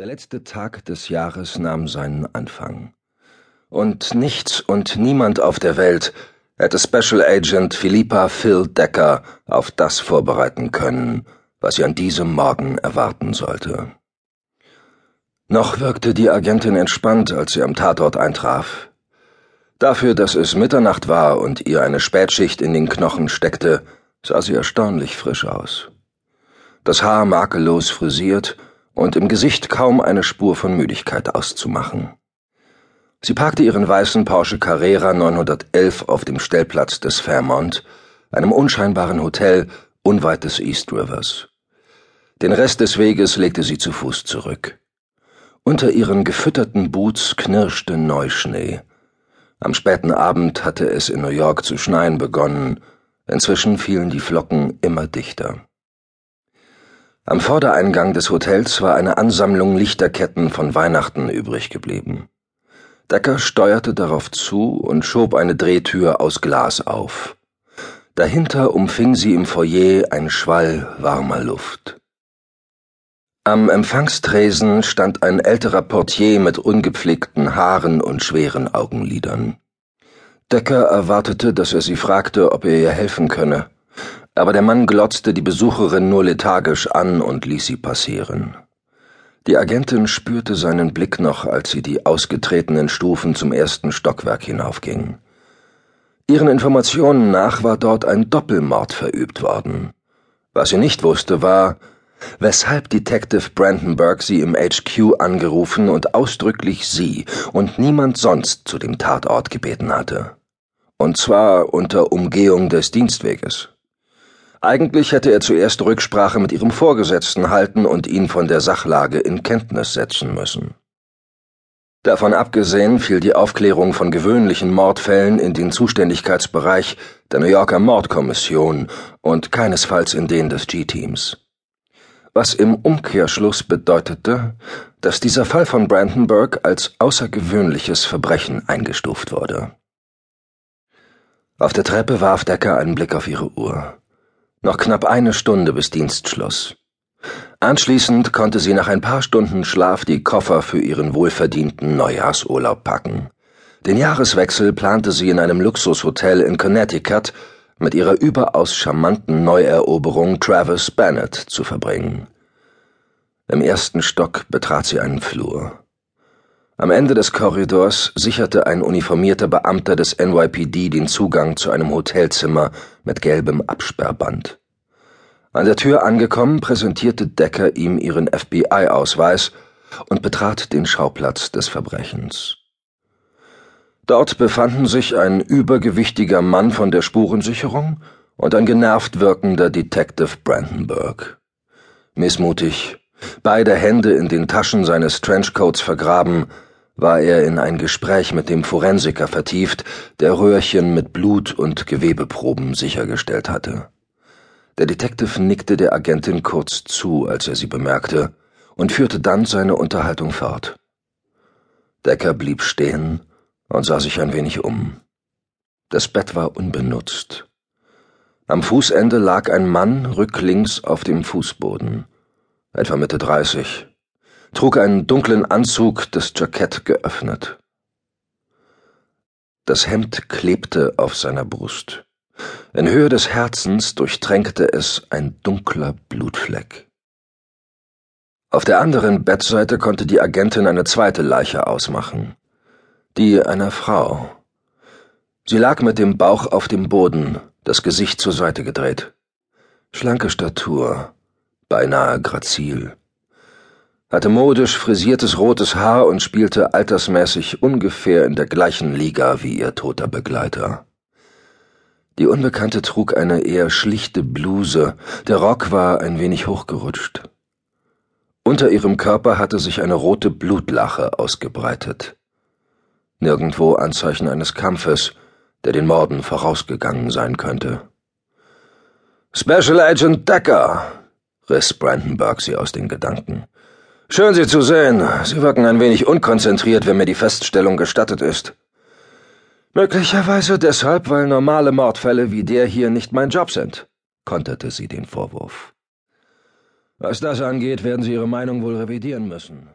Der letzte Tag des Jahres nahm seinen Anfang. Und nichts und niemand auf der Welt hätte Special Agent Philippa Phil Decker auf das vorbereiten können, was sie an diesem Morgen erwarten sollte. Noch wirkte die Agentin entspannt, als sie am Tatort eintraf. Dafür, dass es Mitternacht war und ihr eine Spätschicht in den Knochen steckte, sah sie erstaunlich frisch aus. Das Haar makellos frisiert und im Gesicht kaum eine Spur von Müdigkeit auszumachen. Sie parkte ihren weißen Porsche Carrera 911 auf dem Stellplatz des Fairmont, einem unscheinbaren Hotel unweit des East Rivers. Den Rest des Weges legte sie zu Fuß zurück. Unter ihren gefütterten Boots knirschte Neuschnee. Am späten Abend hatte es in New York zu schneien begonnen, inzwischen fielen die Flocken immer dichter. Am Vordereingang des Hotels war eine Ansammlung Lichterketten von Weihnachten übrig geblieben. Decker steuerte darauf zu und schob eine Drehtür aus Glas auf. Dahinter umfing sie im Foyer ein Schwall warmer Luft. Am Empfangstresen stand ein älterer Portier mit ungepflegten Haaren und schweren Augenlidern. Decker erwartete, dass er sie fragte, ob er ihr helfen könne aber der Mann glotzte die Besucherin nur lethargisch an und ließ sie passieren. Die Agentin spürte seinen Blick noch, als sie die ausgetretenen Stufen zum ersten Stockwerk hinaufging. Ihren Informationen nach war dort ein Doppelmord verübt worden. Was sie nicht wusste, war, weshalb Detective Brandenburg sie im HQ angerufen und ausdrücklich sie und niemand sonst zu dem Tatort gebeten hatte. Und zwar unter Umgehung des Dienstweges. Eigentlich hätte er zuerst Rücksprache mit ihrem Vorgesetzten halten und ihn von der Sachlage in Kenntnis setzen müssen. Davon abgesehen fiel die Aufklärung von gewöhnlichen Mordfällen in den Zuständigkeitsbereich der New Yorker Mordkommission und keinesfalls in den des G-Teams. Was im Umkehrschluss bedeutete, dass dieser Fall von Brandenburg als außergewöhnliches Verbrechen eingestuft wurde. Auf der Treppe warf Decker einen Blick auf ihre Uhr. Noch knapp eine Stunde bis Dienstschluss. Anschließend konnte sie nach ein paar Stunden Schlaf die Koffer für ihren wohlverdienten Neujahrsurlaub packen. Den Jahreswechsel plante sie in einem Luxushotel in Connecticut mit ihrer überaus charmanten Neueroberung Travis Bennett zu verbringen. Im ersten Stock betrat sie einen Flur. Am Ende des Korridors sicherte ein uniformierter Beamter des NYPD den Zugang zu einem Hotelzimmer mit gelbem Absperrband. An der Tür angekommen, präsentierte Decker ihm ihren FBI-Ausweis und betrat den Schauplatz des Verbrechens. Dort befanden sich ein übergewichtiger Mann von der Spurensicherung und ein genervt wirkender Detective Brandenburg. Missmutig, beide Hände in den Taschen seines Trenchcoats vergraben, war er in ein Gespräch mit dem Forensiker vertieft, der Röhrchen mit Blut und Gewebeproben sichergestellt hatte. Der Detective nickte der Agentin kurz zu, als er sie bemerkte, und führte dann seine Unterhaltung fort. Decker blieb stehen und sah sich ein wenig um. Das Bett war unbenutzt. Am Fußende lag ein Mann rücklings auf dem Fußboden, etwa Mitte dreißig, trug einen dunklen Anzug, das Jackett geöffnet. Das Hemd klebte auf seiner Brust. In Höhe des Herzens durchtränkte es ein dunkler Blutfleck. Auf der anderen Bettseite konnte die Agentin eine zweite Leiche ausmachen. Die einer Frau. Sie lag mit dem Bauch auf dem Boden, das Gesicht zur Seite gedreht. Schlanke Statur, beinahe grazil hatte modisch frisiertes rotes Haar und spielte altersmäßig ungefähr in der gleichen Liga wie ihr toter Begleiter. Die Unbekannte trug eine eher schlichte Bluse, der Rock war ein wenig hochgerutscht. Unter ihrem Körper hatte sich eine rote Blutlache ausgebreitet. Nirgendwo Anzeichen eines Kampfes, der den Morden vorausgegangen sein könnte. Special Agent Decker, riss Brandenburg sie aus den Gedanken. Schön, Sie zu sehen. Sie wirken ein wenig unkonzentriert, wenn mir die Feststellung gestattet ist. Möglicherweise deshalb, weil normale Mordfälle wie der hier nicht mein Job sind, konterte sie den Vorwurf. Was das angeht, werden Sie Ihre Meinung wohl revidieren müssen.